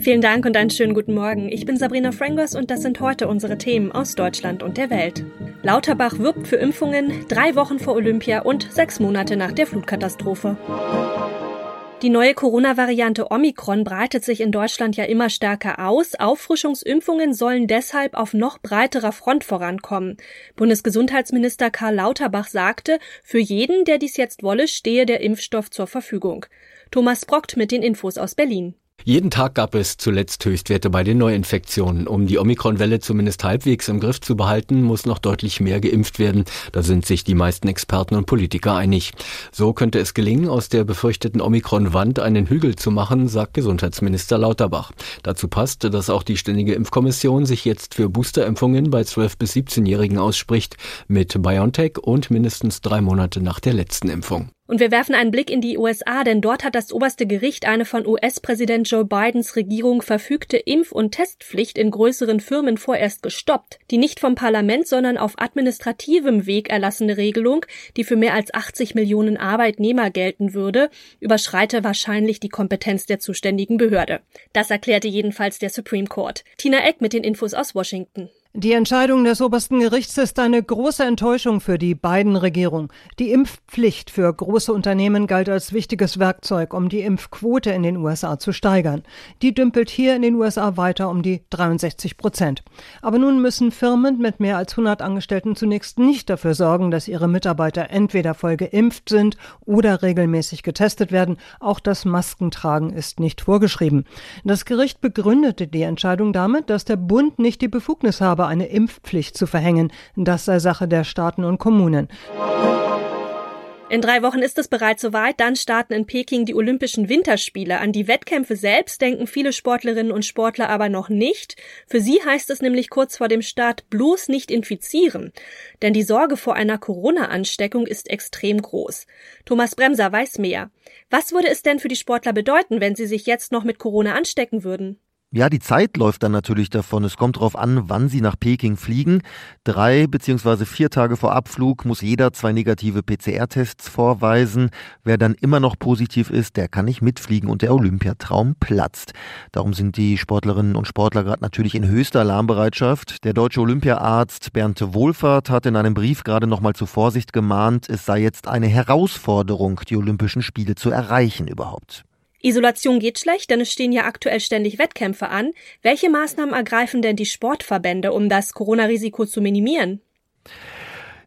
Vielen Dank und einen schönen guten Morgen. Ich bin Sabrina Frangos und das sind heute unsere Themen aus Deutschland und der Welt. Lauterbach wirbt für Impfungen drei Wochen vor Olympia und sechs Monate nach der Flutkatastrophe. Die neue Corona-Variante Omikron breitet sich in Deutschland ja immer stärker aus. Auffrischungsimpfungen sollen deshalb auf noch breiterer Front vorankommen. Bundesgesundheitsminister Karl Lauterbach sagte, für jeden, der dies jetzt wolle, stehe der Impfstoff zur Verfügung. Thomas Brockt mit den Infos aus Berlin. Jeden Tag gab es zuletzt Höchstwerte bei den Neuinfektionen. Um die Omikron-Welle zumindest halbwegs im Griff zu behalten, muss noch deutlich mehr geimpft werden. Da sind sich die meisten Experten und Politiker einig. So könnte es gelingen, aus der befürchteten Omikron-Wand einen Hügel zu machen, sagt Gesundheitsminister Lauterbach. Dazu passt, dass auch die Ständige Impfkommission sich jetzt für Boosterimpfungen bei 12- bis 17-Jährigen ausspricht, mit BioNTech und mindestens drei Monate nach der letzten Impfung. Und wir werfen einen Blick in die USA, denn dort hat das oberste Gericht eine von US-Präsident Joe Bidens Regierung verfügte Impf- und Testpflicht in größeren Firmen vorerst gestoppt. Die nicht vom Parlament, sondern auf administrativem Weg erlassene Regelung, die für mehr als 80 Millionen Arbeitnehmer gelten würde, überschreite wahrscheinlich die Kompetenz der zuständigen Behörde. Das erklärte jedenfalls der Supreme Court. Tina Eck mit den Infos aus Washington. Die Entscheidung des obersten Gerichts ist eine große Enttäuschung für die beiden Regierungen. Die Impfpflicht für große Unternehmen galt als wichtiges Werkzeug, um die Impfquote in den USA zu steigern. Die dümpelt hier in den USA weiter um die 63 Prozent. Aber nun müssen Firmen mit mehr als 100 Angestellten zunächst nicht dafür sorgen, dass ihre Mitarbeiter entweder voll geimpft sind oder regelmäßig getestet werden. Auch das Maskentragen ist nicht vorgeschrieben. Das Gericht begründete die Entscheidung damit, dass der Bund nicht die Befugnis habe, habe, eine Impfpflicht zu verhängen. Das sei Sache der Staaten und Kommunen. In drei Wochen ist es bereits soweit. Dann starten in Peking die Olympischen Winterspiele. An die Wettkämpfe selbst denken viele Sportlerinnen und Sportler aber noch nicht. Für sie heißt es nämlich kurz vor dem Start bloß nicht infizieren. Denn die Sorge vor einer Corona-Ansteckung ist extrem groß. Thomas Bremser weiß mehr. Was würde es denn für die Sportler bedeuten, wenn sie sich jetzt noch mit Corona anstecken würden? Ja, die Zeit läuft dann natürlich davon. Es kommt darauf an, wann Sie nach Peking fliegen. Drei beziehungsweise vier Tage vor Abflug muss jeder zwei negative PCR-Tests vorweisen. Wer dann immer noch positiv ist, der kann nicht mitfliegen und der Olympiatraum platzt. Darum sind die Sportlerinnen und Sportler gerade natürlich in höchster Alarmbereitschaft. Der deutsche Olympiaarzt Bernd Wohlfahrt hat in einem Brief gerade nochmal zu Vorsicht gemahnt, es sei jetzt eine Herausforderung, die Olympischen Spiele zu erreichen überhaupt. Isolation geht schlecht, denn es stehen ja aktuell ständig Wettkämpfe an. Welche Maßnahmen ergreifen denn die Sportverbände, um das Corona-Risiko zu minimieren?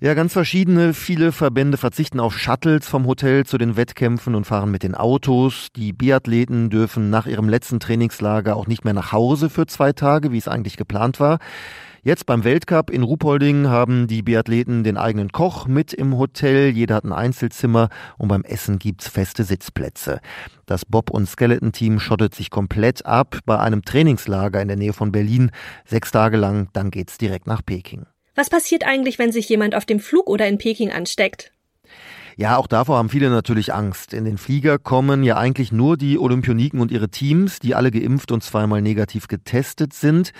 Ja, ganz verschiedene. Viele Verbände verzichten auf Shuttles vom Hotel zu den Wettkämpfen und fahren mit den Autos. Die Biathleten dürfen nach ihrem letzten Trainingslager auch nicht mehr nach Hause für zwei Tage, wie es eigentlich geplant war. Jetzt beim Weltcup in Ruhpolding haben die Biathleten den eigenen Koch mit im Hotel. Jeder hat ein Einzelzimmer und beim Essen gibt's feste Sitzplätze. Das Bob- und Skeleton-Team schottet sich komplett ab bei einem Trainingslager in der Nähe von Berlin. Sechs Tage lang, dann geht's direkt nach Peking. Was passiert eigentlich, wenn sich jemand auf dem Flug oder in Peking ansteckt? Ja, auch davor haben viele natürlich Angst. In den Flieger kommen ja eigentlich nur die Olympioniken und ihre Teams, die alle geimpft und zweimal negativ getestet sind.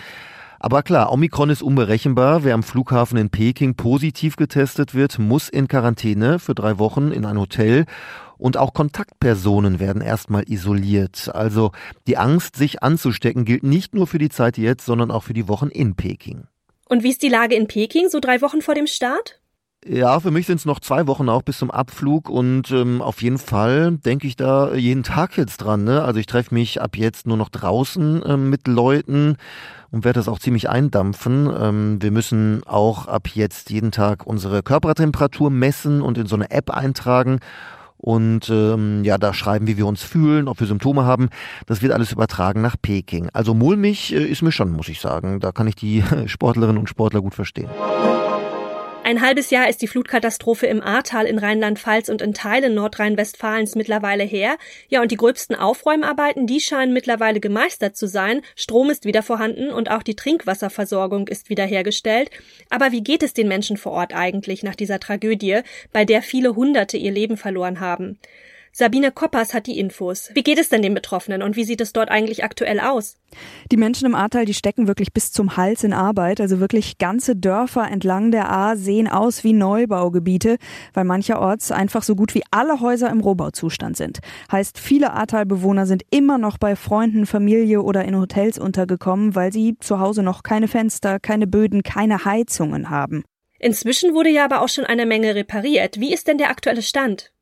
Aber klar, Omikron ist unberechenbar. Wer am Flughafen in Peking positiv getestet wird, muss in Quarantäne für drei Wochen in ein Hotel. Und auch Kontaktpersonen werden erstmal isoliert. Also die Angst, sich anzustecken, gilt nicht nur für die Zeit jetzt, sondern auch für die Wochen in Peking. Und wie ist die Lage in Peking, so drei Wochen vor dem Start? Ja, für mich sind es noch zwei Wochen auch bis zum Abflug und ähm, auf jeden Fall denke ich da jeden Tag jetzt dran. Ne? Also ich treffe mich ab jetzt nur noch draußen ähm, mit Leuten und werde das auch ziemlich eindampfen. Ähm, wir müssen auch ab jetzt jeden Tag unsere Körpertemperatur messen und in so eine App eintragen. Und ähm, ja, da schreiben, wie wir uns fühlen, ob wir Symptome haben. Das wird alles übertragen nach Peking. Also mulmig äh, ist mir schon, muss ich sagen. Da kann ich die Sportlerinnen und Sportler gut verstehen. Ein halbes Jahr ist die Flutkatastrophe im Ahrtal in Rheinland-Pfalz und in Teilen Nordrhein-Westfalens mittlerweile her. Ja, und die gröbsten Aufräumarbeiten, die scheinen mittlerweile gemeistert zu sein. Strom ist wieder vorhanden und auch die Trinkwasserversorgung ist wiederhergestellt. Aber wie geht es den Menschen vor Ort eigentlich nach dieser Tragödie, bei der viele Hunderte ihr Leben verloren haben? Sabine Koppers hat die Infos. Wie geht es denn den Betroffenen und wie sieht es dort eigentlich aktuell aus? Die Menschen im Ahrtal, die stecken wirklich bis zum Hals in Arbeit. Also wirklich ganze Dörfer entlang der Ahr sehen aus wie Neubaugebiete, weil mancherorts einfach so gut wie alle Häuser im Rohbauzustand sind. Heißt, viele Ahrtalbewohner sind immer noch bei Freunden, Familie oder in Hotels untergekommen, weil sie zu Hause noch keine Fenster, keine Böden, keine Heizungen haben. Inzwischen wurde ja aber auch schon eine Menge repariert. Wie ist denn der aktuelle Stand?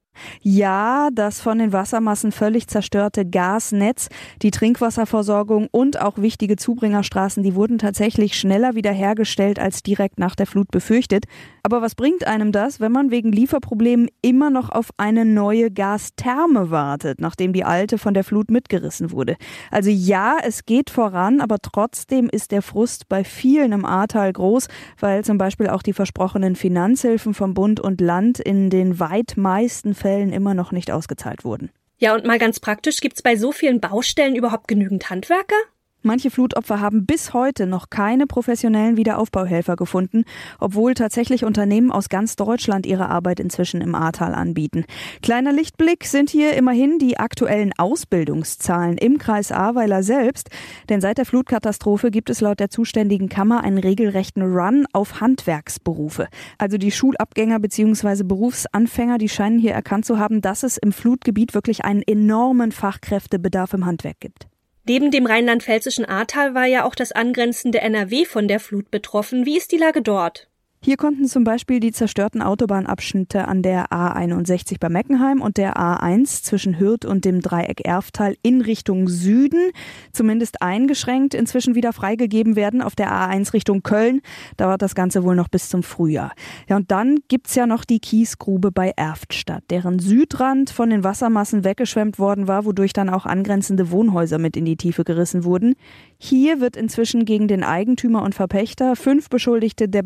Ja, das von den Wassermassen völlig zerstörte Gasnetz, die Trinkwasserversorgung und auch wichtige Zubringerstraßen, die wurden tatsächlich schneller wiederhergestellt als direkt nach der Flut befürchtet. Aber was bringt einem das, wenn man wegen Lieferproblemen immer noch auf eine neue Gastherme wartet, nachdem die alte von der Flut mitgerissen wurde? Also ja, es geht voran, aber trotzdem ist der Frust bei vielen im Ahrtal groß, weil zum Beispiel auch die versprochenen Finanzhilfen vom Bund und Land in den weit meisten Fällen immer noch nicht ausgezahlt wurden. Ja, und mal ganz praktisch, gibt's bei so vielen Baustellen überhaupt genügend Handwerker? Manche Flutopfer haben bis heute noch keine professionellen Wiederaufbauhelfer gefunden, obwohl tatsächlich Unternehmen aus ganz Deutschland ihre Arbeit inzwischen im Ahrtal anbieten. Kleiner Lichtblick sind hier immerhin die aktuellen Ausbildungszahlen im Kreis Ahrweiler selbst, denn seit der Flutkatastrophe gibt es laut der zuständigen Kammer einen regelrechten Run auf Handwerksberufe. Also die Schulabgänger bzw. Berufsanfänger, die scheinen hier erkannt zu haben, dass es im Flutgebiet wirklich einen enormen Fachkräftebedarf im Handwerk gibt. Neben dem rheinland-pfälzischen Ahrtal war ja auch das angrenzende NRW von der Flut betroffen. Wie ist die Lage dort? Hier konnten zum Beispiel die zerstörten Autobahnabschnitte an der A61 bei Meckenheim und der A1 zwischen Hürth und dem Dreieck Erftal in Richtung Süden zumindest eingeschränkt inzwischen wieder freigegeben werden. Auf der A1 Richtung Köln dauert das Ganze wohl noch bis zum Frühjahr. Ja, und dann gibt's ja noch die Kiesgrube bei Erftstadt, deren Südrand von den Wassermassen weggeschwemmt worden war, wodurch dann auch angrenzende Wohnhäuser mit in die Tiefe gerissen wurden. Hier wird inzwischen gegen den Eigentümer und Verpächter, fünf Beschuldigte der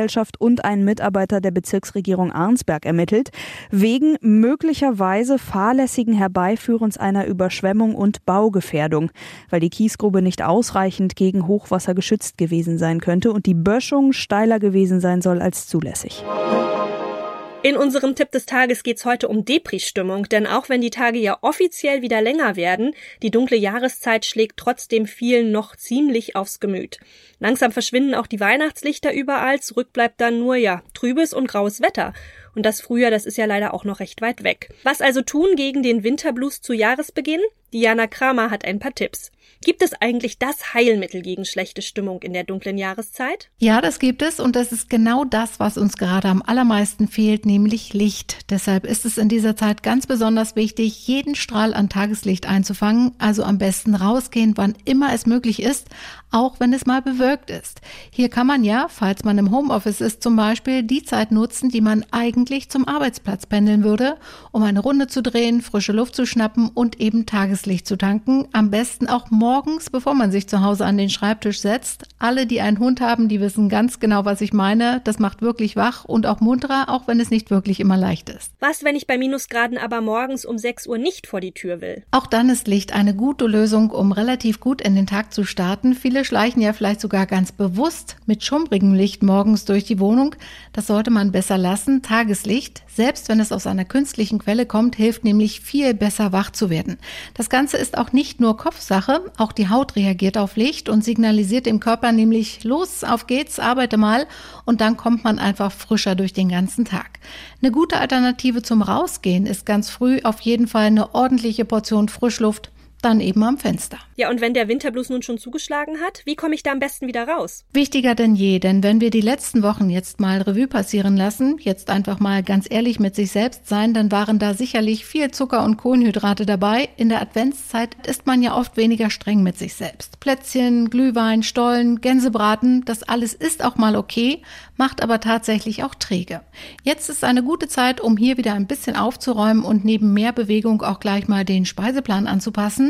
Betreibergesellschaft und einen Mitarbeiter der Bezirksregierung Arnsberg ermittelt, wegen möglicherweise fahrlässigen Herbeiführens einer Überschwemmung und Baugefährdung, weil die Kiesgrube nicht ausreichend gegen Hochwasser geschützt gewesen sein könnte und die Böschung steiler gewesen sein soll als zulässig. In unserem Tipp des Tages geht's heute um Depri-Stimmung, denn auch wenn die Tage ja offiziell wieder länger werden, die dunkle Jahreszeit schlägt trotzdem vielen noch ziemlich aufs Gemüt. Langsam verschwinden auch die Weihnachtslichter überall, zurück bleibt dann nur, ja, trübes und graues Wetter. Und das Frühjahr, das ist ja leider auch noch recht weit weg. Was also tun gegen den Winterblues zu Jahresbeginn? Diana Kramer hat ein paar Tipps. Gibt es eigentlich das Heilmittel gegen schlechte Stimmung in der dunklen Jahreszeit? Ja, das gibt es und das ist genau das, was uns gerade am allermeisten fehlt, nämlich Licht. Deshalb ist es in dieser Zeit ganz besonders wichtig, jeden Strahl an Tageslicht einzufangen, also am besten rausgehen, wann immer es möglich ist, auch wenn es mal bewölkt ist. Hier kann man ja, falls man im Homeoffice ist, zum Beispiel die Zeit nutzen, die man eigentlich zum Arbeitsplatz pendeln würde, um eine Runde zu drehen, frische Luft zu schnappen und eben Tageslicht zu tanken. Am besten auch morgens bevor man sich zu Hause an den Schreibtisch setzt. Alle, die einen Hund haben, die wissen ganz genau, was ich meine. Das macht wirklich wach und auch munterer, auch wenn es nicht wirklich immer leicht ist. Was, wenn ich bei Minusgraden aber morgens um 6 Uhr nicht vor die Tür will? Auch dann ist Licht eine gute Lösung, um relativ gut in den Tag zu starten. Viele schleichen ja vielleicht sogar ganz bewusst mit schummrigem Licht morgens durch die Wohnung. Das sollte man besser lassen. Tageslicht, selbst wenn es aus einer künstlichen Quelle kommt, hilft nämlich viel besser wach zu werden. Das Ganze ist auch nicht nur Kopfsache, auch die Haut reagiert auf Licht und signalisiert dem Körper nämlich, los, auf geht's, arbeite mal. Und dann kommt man einfach frischer durch den ganzen Tag. Eine gute Alternative zum Rausgehen ist ganz früh auf jeden Fall eine ordentliche Portion Frischluft dann eben am Fenster. Ja, und wenn der Winterblues nun schon zugeschlagen hat, wie komme ich da am besten wieder raus? Wichtiger denn je, denn wenn wir die letzten Wochen jetzt mal Revue passieren lassen, jetzt einfach mal ganz ehrlich mit sich selbst sein, dann waren da sicherlich viel Zucker und Kohlenhydrate dabei. In der Adventszeit ist man ja oft weniger streng mit sich selbst. Plätzchen, Glühwein, Stollen, Gänsebraten, das alles ist auch mal okay, macht aber tatsächlich auch träge. Jetzt ist eine gute Zeit, um hier wieder ein bisschen aufzuräumen und neben mehr Bewegung auch gleich mal den Speiseplan anzupassen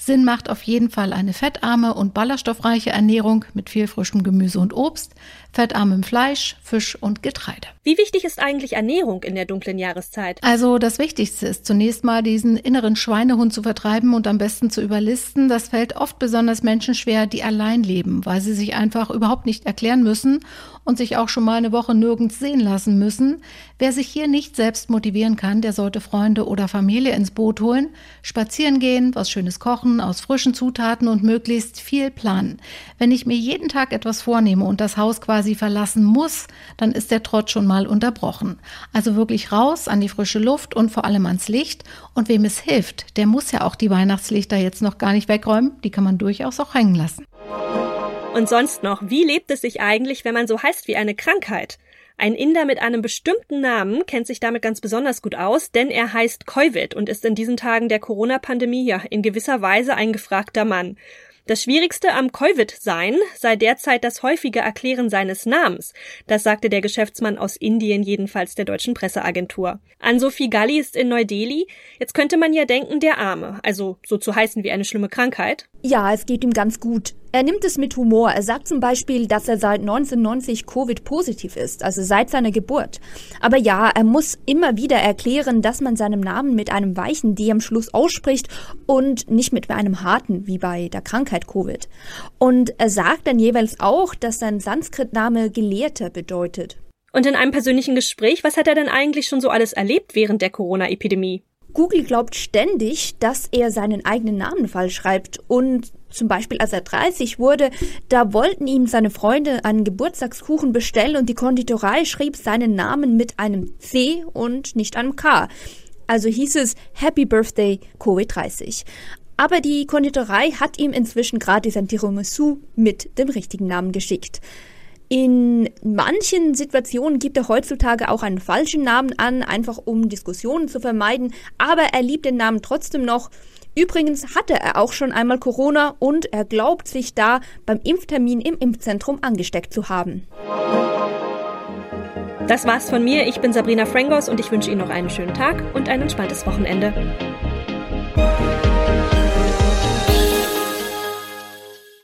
Sinn macht auf jeden Fall eine fettarme und ballaststoffreiche Ernährung mit viel frischem Gemüse und Obst, fettarmem Fleisch, Fisch und Getreide. Wie wichtig ist eigentlich Ernährung in der dunklen Jahreszeit? Also das Wichtigste ist zunächst mal diesen inneren Schweinehund zu vertreiben und am besten zu überlisten. Das fällt oft besonders Menschen schwer, die allein leben, weil sie sich einfach überhaupt nicht erklären müssen und sich auch schon mal eine Woche nirgends sehen lassen müssen. Wer sich hier nicht selbst motivieren kann, der sollte Freunde oder Familie ins Boot holen, spazieren gehen, was Schönes kochen, aus frischen Zutaten und möglichst viel planen. Wenn ich mir jeden Tag etwas vornehme und das Haus quasi verlassen muss, dann ist der Trott schon mal unterbrochen. Also wirklich raus an die frische Luft und vor allem ans Licht. Und wem es hilft, der muss ja auch die Weihnachtslichter jetzt noch gar nicht wegräumen. Die kann man durchaus auch hängen lassen. Und sonst noch, wie lebt es sich eigentlich, wenn man so heißt wie eine Krankheit? Ein Inder mit einem bestimmten Namen kennt sich damit ganz besonders gut aus, denn er heißt Koivid und ist in diesen Tagen der Corona-Pandemie ja in gewisser Weise ein gefragter Mann. Das Schwierigste am Covid-Sein sei derzeit das häufige Erklären seines Namens. Das sagte der Geschäftsmann aus Indien jedenfalls der deutschen Presseagentur. An Sophie Galli ist in Neu-Delhi. Jetzt könnte man ja denken, der Arme, also so zu heißen wie eine schlimme Krankheit. Ja, es geht ihm ganz gut. Er nimmt es mit Humor. Er sagt zum Beispiel, dass er seit 1990 Covid-positiv ist, also seit seiner Geburt. Aber ja, er muss immer wieder erklären, dass man seinen Namen mit einem weichen D am Schluss ausspricht und nicht mit einem harten, wie bei der Krankheit Covid. Und er sagt dann jeweils auch, dass sein Sanskrit-Name Gelehrter bedeutet. Und in einem persönlichen Gespräch, was hat er denn eigentlich schon so alles erlebt während der Corona-Epidemie? Google glaubt ständig, dass er seinen eigenen Namen falsch schreibt und zum Beispiel als er 30 wurde, da wollten ihm seine Freunde einen Geburtstagskuchen bestellen und die Konditorei schrieb seinen Namen mit einem C und nicht einem K. Also hieß es Happy Birthday Covid-30. Aber die Konditorei hat ihm inzwischen gratis ein Tiramisu mit dem richtigen Namen geschickt. In manchen Situationen gibt er heutzutage auch einen falschen Namen an, einfach um Diskussionen zu vermeiden, aber er liebt den Namen trotzdem noch. Übrigens hatte er auch schon einmal Corona und er glaubt sich da beim Impftermin im Impfzentrum angesteckt zu haben. Das war's von mir. Ich bin Sabrina Frangos und ich wünsche Ihnen noch einen schönen Tag und ein entspanntes Wochenende.